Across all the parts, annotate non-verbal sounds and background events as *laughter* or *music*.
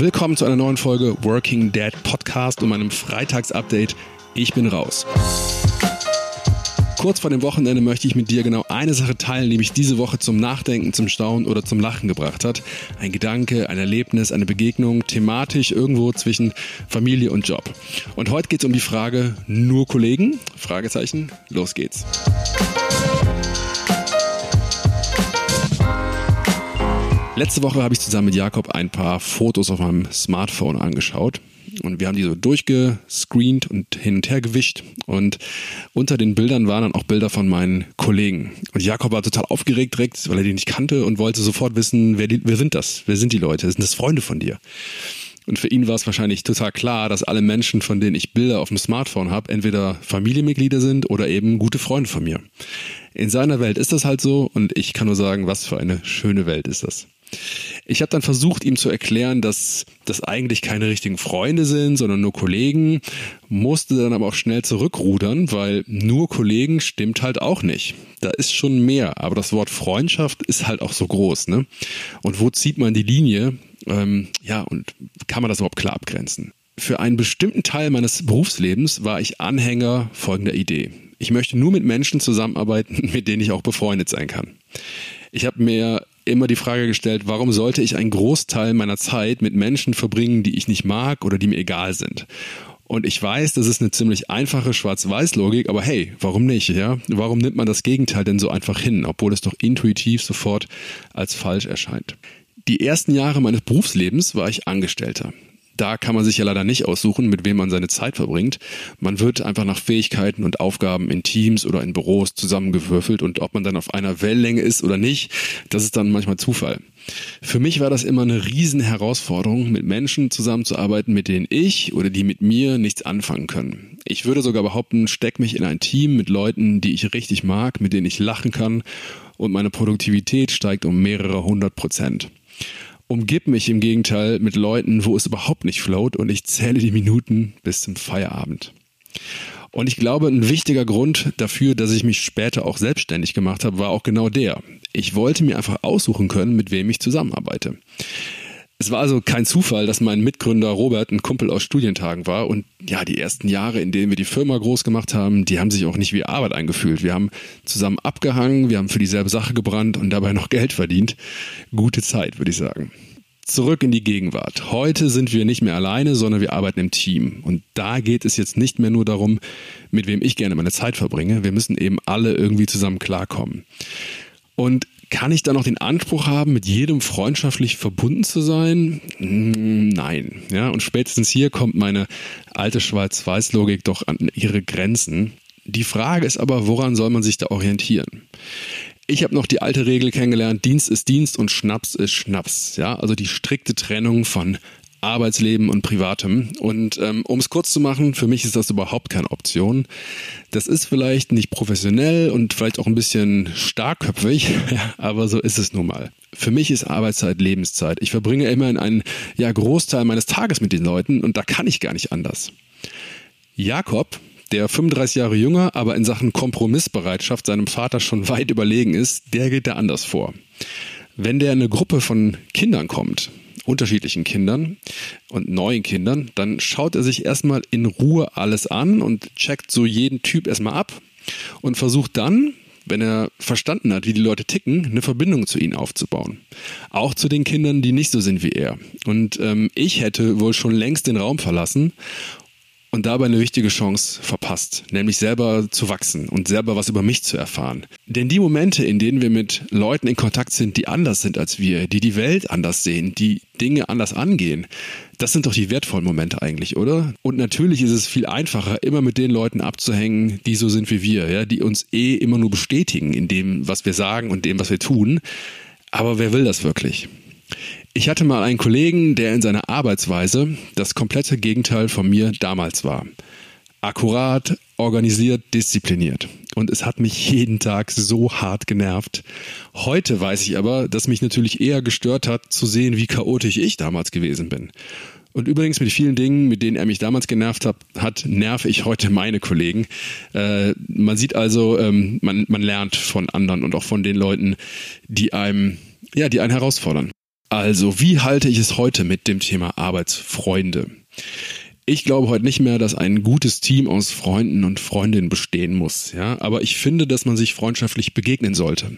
Willkommen zu einer neuen Folge Working Dad Podcast und meinem Freitagsupdate. Ich bin raus. Kurz vor dem Wochenende möchte ich mit dir genau eine Sache teilen, die mich diese Woche zum Nachdenken, zum Staunen oder zum Lachen gebracht hat. Ein Gedanke, ein Erlebnis, eine Begegnung, thematisch irgendwo zwischen Familie und Job. Und heute geht es um die Frage, nur Kollegen? Fragezeichen, los geht's. Letzte Woche habe ich zusammen mit Jakob ein paar Fotos auf meinem Smartphone angeschaut. Und wir haben die so durchgescreent und hin und her gewischt. Und unter den Bildern waren dann auch Bilder von meinen Kollegen. Und Jakob war total aufgeregt direkt, weil er die nicht kannte und wollte sofort wissen, wer, die, wer sind das? Wer sind die Leute? Sind das Freunde von dir? Und für ihn war es wahrscheinlich total klar, dass alle Menschen, von denen ich Bilder auf dem Smartphone habe, entweder Familienmitglieder sind oder eben gute Freunde von mir. In seiner Welt ist das halt so und ich kann nur sagen, was für eine schöne Welt ist das. Ich habe dann versucht, ihm zu erklären, dass das eigentlich keine richtigen Freunde sind, sondern nur Kollegen, musste dann aber auch schnell zurückrudern, weil nur Kollegen stimmt halt auch nicht. Da ist schon mehr, aber das Wort Freundschaft ist halt auch so groß, ne? Und wo zieht man die Linie? Ähm, ja, und kann man das überhaupt klar abgrenzen? Für einen bestimmten Teil meines Berufslebens war ich Anhänger folgender Idee. Ich möchte nur mit Menschen zusammenarbeiten, *laughs* mit denen ich auch befreundet sein kann. Ich habe mir immer die Frage gestellt, warum sollte ich einen Großteil meiner Zeit mit Menschen verbringen, die ich nicht mag oder die mir egal sind? Und ich weiß, das ist eine ziemlich einfache Schwarz-Weiß-Logik, aber hey, warum nicht, ja? Warum nimmt man das Gegenteil denn so einfach hin, obwohl es doch intuitiv sofort als falsch erscheint? Die ersten Jahre meines Berufslebens war ich Angestellter da kann man sich ja leider nicht aussuchen, mit wem man seine Zeit verbringt. Man wird einfach nach Fähigkeiten und Aufgaben in Teams oder in Büros zusammengewürfelt und ob man dann auf einer Wellenlänge ist oder nicht, das ist dann manchmal Zufall. Für mich war das immer eine riesen Herausforderung, mit Menschen zusammenzuarbeiten, mit denen ich oder die mit mir nichts anfangen können. Ich würde sogar behaupten, steck mich in ein Team mit Leuten, die ich richtig mag, mit denen ich lachen kann und meine Produktivität steigt um mehrere hundert Prozent umgib mich im Gegenteil mit Leuten, wo es überhaupt nicht float und ich zähle die Minuten bis zum Feierabend. Und ich glaube, ein wichtiger Grund dafür, dass ich mich später auch selbstständig gemacht habe, war auch genau der. Ich wollte mir einfach aussuchen können, mit wem ich zusammenarbeite. Es war also kein Zufall, dass mein Mitgründer Robert ein Kumpel aus Studientagen war und ja, die ersten Jahre, in denen wir die Firma groß gemacht haben, die haben sich auch nicht wie Arbeit eingefühlt. Wir haben zusammen abgehangen, wir haben für dieselbe Sache gebrannt und dabei noch Geld verdient. Gute Zeit, würde ich sagen. Zurück in die Gegenwart. Heute sind wir nicht mehr alleine, sondern wir arbeiten im Team. Und da geht es jetzt nicht mehr nur darum, mit wem ich gerne meine Zeit verbringe. Wir müssen eben alle irgendwie zusammen klarkommen. Und kann ich da noch den Anspruch haben, mit jedem freundschaftlich verbunden zu sein? Hm, nein. Ja, und spätestens hier kommt meine alte Schwarz-Weiß-Logik doch an ihre Grenzen. Die Frage ist aber, woran soll man sich da orientieren? Ich habe noch die alte Regel kennengelernt, Dienst ist Dienst und Schnaps ist Schnaps. Ja, also die strikte Trennung von Arbeitsleben und Privatem. Und ähm, um es kurz zu machen, für mich ist das überhaupt keine Option. Das ist vielleicht nicht professionell und vielleicht auch ein bisschen starkköpfig, *laughs* aber so ist es nun mal. Für mich ist Arbeitszeit Lebenszeit. Ich verbringe immerhin einen ja, Großteil meines Tages mit den Leuten und da kann ich gar nicht anders. Jakob, der 35 Jahre jünger, aber in Sachen Kompromissbereitschaft seinem Vater schon weit überlegen ist, der geht da anders vor. Wenn der in eine Gruppe von Kindern kommt, unterschiedlichen Kindern und neuen Kindern, dann schaut er sich erstmal in Ruhe alles an und checkt so jeden Typ erstmal ab und versucht dann, wenn er verstanden hat, wie die Leute ticken, eine Verbindung zu ihnen aufzubauen. Auch zu den Kindern, die nicht so sind wie er. Und ähm, ich hätte wohl schon längst den Raum verlassen und dabei eine wichtige Chance verpasst, nämlich selber zu wachsen und selber was über mich zu erfahren. Denn die Momente, in denen wir mit Leuten in Kontakt sind, die anders sind als wir, die die Welt anders sehen, die Dinge anders angehen, das sind doch die wertvollen Momente eigentlich, oder? Und natürlich ist es viel einfacher, immer mit den Leuten abzuhängen, die so sind wie wir, ja, die uns eh immer nur bestätigen in dem, was wir sagen und dem, was wir tun. Aber wer will das wirklich? Ich hatte mal einen Kollegen, der in seiner Arbeitsweise das komplette Gegenteil von mir damals war. Akkurat, organisiert, diszipliniert. Und es hat mich jeden Tag so hart genervt. Heute weiß ich aber, dass mich natürlich eher gestört hat, zu sehen, wie chaotisch ich damals gewesen bin. Und übrigens mit vielen Dingen, mit denen er mich damals genervt hat, hat nerve ich heute meine Kollegen. Äh, man sieht also, ähm, man, man lernt von anderen und auch von den Leuten, die einem, ja, die einen herausfordern. Also, wie halte ich es heute mit dem Thema Arbeitsfreunde? Ich glaube heute nicht mehr, dass ein gutes Team aus Freunden und Freundinnen bestehen muss, ja, aber ich finde, dass man sich freundschaftlich begegnen sollte.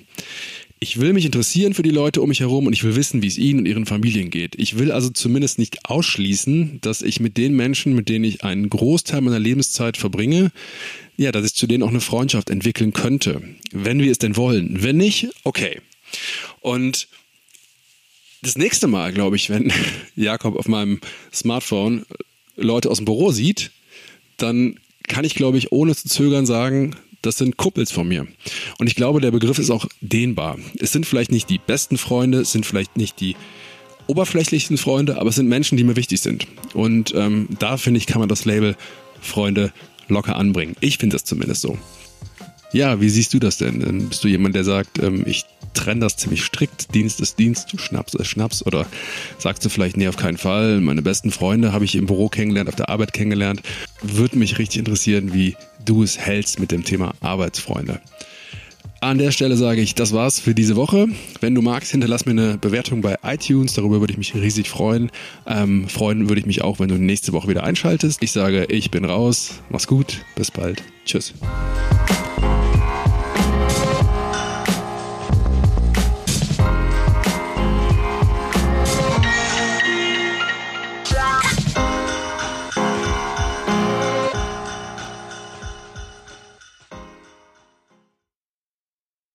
Ich will mich interessieren für die Leute um mich herum und ich will wissen, wie es ihnen und ihren Familien geht. Ich will also zumindest nicht ausschließen, dass ich mit den Menschen, mit denen ich einen Großteil meiner Lebenszeit verbringe, ja, dass ich zu denen auch eine Freundschaft entwickeln könnte, wenn wir es denn wollen. Wenn nicht, okay. Und das nächste Mal, glaube ich, wenn *laughs* Jakob auf meinem Smartphone Leute aus dem Büro sieht, dann kann ich, glaube ich, ohne zu zögern sagen, das sind Kuppels von mir. Und ich glaube, der Begriff ist auch dehnbar. Es sind vielleicht nicht die besten Freunde, es sind vielleicht nicht die oberflächlichsten Freunde, aber es sind Menschen, die mir wichtig sind. Und ähm, da finde ich, kann man das Label Freunde locker anbringen. Ich finde das zumindest so. Ja, wie siehst du das denn? Bist du jemand, der sagt, ähm, ich trenne das ziemlich strikt, Dienst ist Dienst, Schnaps ist Schnaps? Oder sagst du vielleicht, nee, auf keinen Fall, meine besten Freunde habe ich im Büro kennengelernt, auf der Arbeit kennengelernt. Würde mich richtig interessieren, wie du es hältst mit dem Thema Arbeitsfreunde. An der Stelle sage ich, das war's für diese Woche. Wenn du magst, hinterlass mir eine Bewertung bei iTunes. Darüber würde ich mich riesig freuen. Ähm, freuen würde ich mich auch, wenn du nächste Woche wieder einschaltest. Ich sage, ich bin raus. Mach's gut. Bis bald. Tschüss.